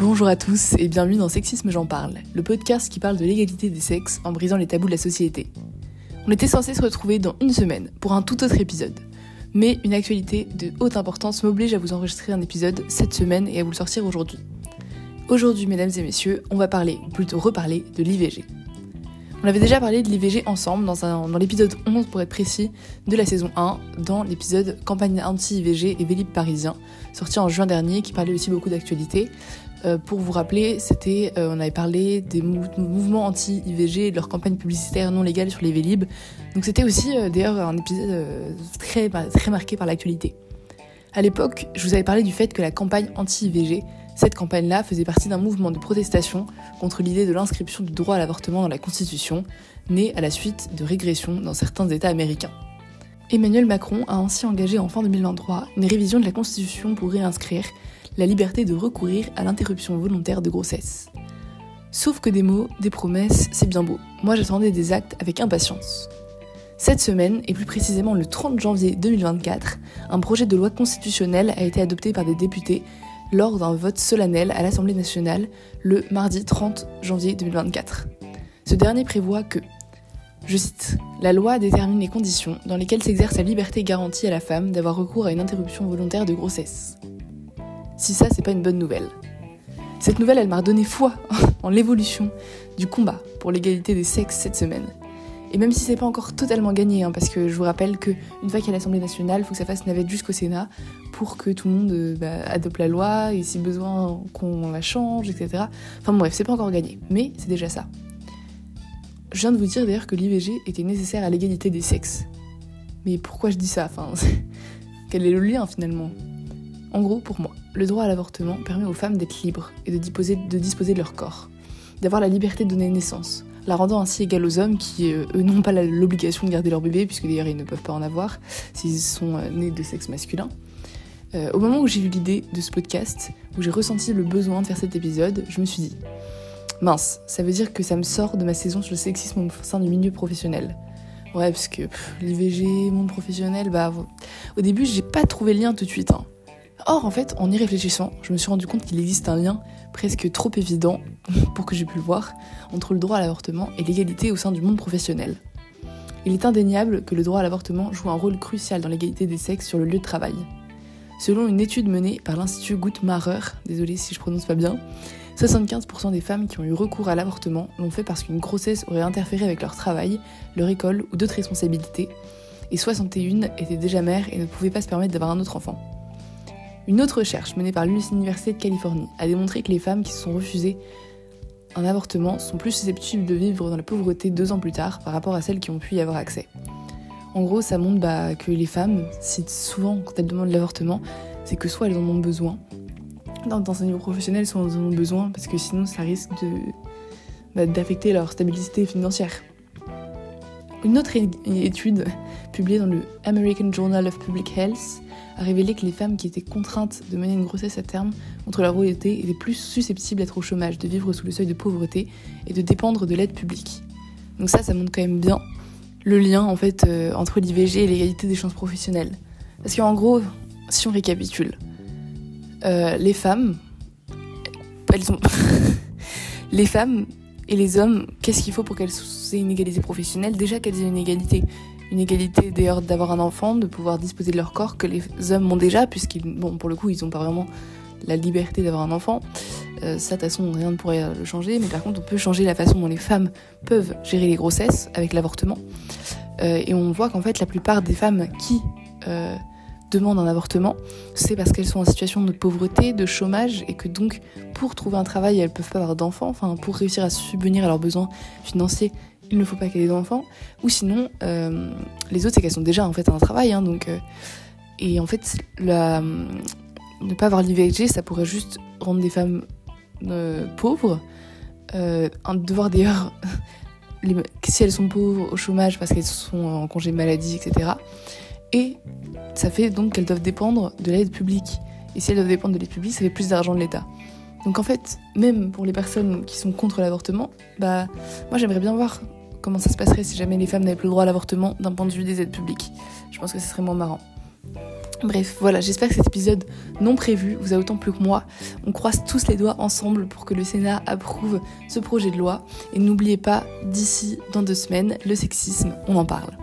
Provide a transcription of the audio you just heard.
Bonjour à tous et bienvenue dans Sexisme J'en parle, le podcast qui parle de l'égalité des sexes en brisant les tabous de la société. On était censé se retrouver dans une semaine pour un tout autre épisode. Mais une actualité de haute importance m'oblige à vous enregistrer un épisode cette semaine et à vous le sortir aujourd'hui. Aujourd'hui, mesdames et messieurs, on va parler, ou plutôt reparler, de l'IVG. On avait déjà parlé de l'IVG ensemble dans, l'épisode 11 pour être précis de la saison 1, dans l'épisode Campagne anti-IVG et Vélib parisien, sorti en juin dernier, qui parlait aussi beaucoup d'actualité. Euh, pour vous rappeler, c'était, euh, on avait parlé des mouvements anti-IVG et de leur campagne publicitaire non légale sur les Vélib. Donc c'était aussi euh, d'ailleurs un épisode très, très marqué par l'actualité. À l'époque, je vous avais parlé du fait que la campagne anti-IVG cette campagne-là faisait partie d'un mouvement de protestation contre l'idée de l'inscription du droit à l'avortement dans la Constitution, né à la suite de régressions dans certains États américains. Emmanuel Macron a ainsi engagé en fin 2023 une révision de la Constitution pour réinscrire la liberté de recourir à l'interruption volontaire de grossesse. Sauf que des mots, des promesses, c'est bien beau. Moi j'attendais des actes avec impatience. Cette semaine, et plus précisément le 30 janvier 2024, un projet de loi constitutionnelle a été adopté par des députés lors d'un vote solennel à l'Assemblée nationale le mardi 30 janvier 2024. Ce dernier prévoit que, je cite, La loi détermine les conditions dans lesquelles s'exerce la liberté garantie à la femme d'avoir recours à une interruption volontaire de grossesse. Si ça, c'est pas une bonne nouvelle. Cette nouvelle, elle m'a donné foi en l'évolution du combat pour l'égalité des sexes cette semaine. Et même si c'est pas encore totalement gagné, hein, parce que je vous rappelle qu'une fois qu'il y a l'Assemblée nationale, il faut que ça fasse navette jusqu'au Sénat pour que tout le monde euh, bah, adopte la loi et si besoin qu'on la change, etc. Enfin bref, c'est pas encore gagné, mais c'est déjà ça. Je viens de vous dire d'ailleurs que l'IVG était nécessaire à l'égalité des sexes. Mais pourquoi je dis ça? Enfin, quel est le lien finalement? En gros, pour moi, le droit à l'avortement permet aux femmes d'être libres et de disposer de, leur corps, d'avoir la liberté de donner naissance, la rendant ainsi égale aux hommes qui, euh, eux, n'ont pas l'obligation de garder leur bébé, puisque d'ailleurs ils ne peuvent pas en avoir s'ils sont euh, nés de sexe masculin. Euh, au moment où j'ai eu l'idée de ce podcast, où j'ai ressenti le besoin de faire cet épisode, je me suis dit mince, ça veut dire que ça me sort de ma saison sur le sexisme au sein du milieu professionnel. Ouais, parce que l'IVG, monde professionnel, bah au début j'ai pas trouvé le lien tout de suite. Hein. Or, en fait, en y réfléchissant, je me suis rendu compte qu'il existe un lien presque trop évident pour que j'ai pu le voir entre le droit à l'avortement et l'égalité au sein du monde professionnel. Il est indéniable que le droit à l'avortement joue un rôle crucial dans l'égalité des sexes sur le lieu de travail. Selon une étude menée par l'Institut Guttmacher, désolé si je prononce pas bien, 75% des femmes qui ont eu recours à l'avortement l'ont fait parce qu'une grossesse aurait interféré avec leur travail, leur école ou d'autres responsabilités, et 61 étaient déjà mères et ne pouvaient pas se permettre d'avoir un autre enfant. Une autre recherche menée par l'Université de Californie a démontré que les femmes qui se sont refusées un avortement sont plus susceptibles de vivre dans la pauvreté deux ans plus tard par rapport à celles qui ont pu y avoir accès. En gros, ça montre bah, que les femmes, si souvent quand elles demandent l'avortement, c'est que soit elles en ont besoin, dans, un niveau professionnel, soit elles en ont besoin, parce que sinon ça risque bah, d'affecter leur stabilité financière. Une autre étude publiée dans le American Journal of Public Health a révélé que les femmes qui étaient contraintes de mener une grossesse à terme contre leur volonté étaient plus susceptibles d'être au chômage, de vivre sous le seuil de pauvreté et de dépendre de l'aide publique. Donc ça, ça montre quand même bien le lien en fait euh, entre l'IVG et l'égalité des chances professionnelles. Parce qu'en gros, si on récapitule, euh, les femmes, elles sont les femmes et les hommes, qu'est-ce qu'il faut pour qu'elles aient une égalité professionnelle? Déjà qu'elles aient une égalité une égalité d'ailleurs d'avoir un enfant, de pouvoir disposer de leur corps que les hommes ont déjà, puisqu'ils, bon, pour le coup, ils n'ont pas vraiment la liberté d'avoir un enfant. Euh, ça, de toute façon, rien ne pourrait le changer, mais par contre, on peut changer la façon dont les femmes peuvent gérer les grossesses avec l'avortement. Euh, et on voit qu'en fait, la plupart des femmes qui euh, demandent un avortement, c'est parce qu'elles sont en situation de pauvreté, de chômage, et que donc, pour trouver un travail, elles peuvent pas avoir d'enfants, enfin, pour réussir à subvenir à leurs besoins financiers, il ne faut pas qu'elle ait d'enfants. Ou sinon, euh, les autres, c'est qu'elles sont déjà en fait un travail. Hein, donc, euh, et en fait, la, ne pas avoir l'IVG, ça pourrait juste rendre des femmes euh, pauvres. devoir d'ailleurs, si elles sont pauvres au chômage parce qu'elles sont en congé maladie, etc. Et ça fait donc qu'elles doivent dépendre de l'aide publique. Et si elles doivent dépendre de l'aide publique, ça fait plus d'argent de l'État. Donc en fait, même pour les personnes qui sont contre l'avortement, bah moi j'aimerais bien voir comment ça se passerait si jamais les femmes n'avaient plus le droit à l'avortement d'un point de vue des aides publiques. Je pense que ce serait moins marrant. Bref, voilà, j'espère que cet épisode non prévu vous a autant plu que moi. On croise tous les doigts ensemble pour que le Sénat approuve ce projet de loi. Et n'oubliez pas, d'ici dans deux semaines, le sexisme, on en parle.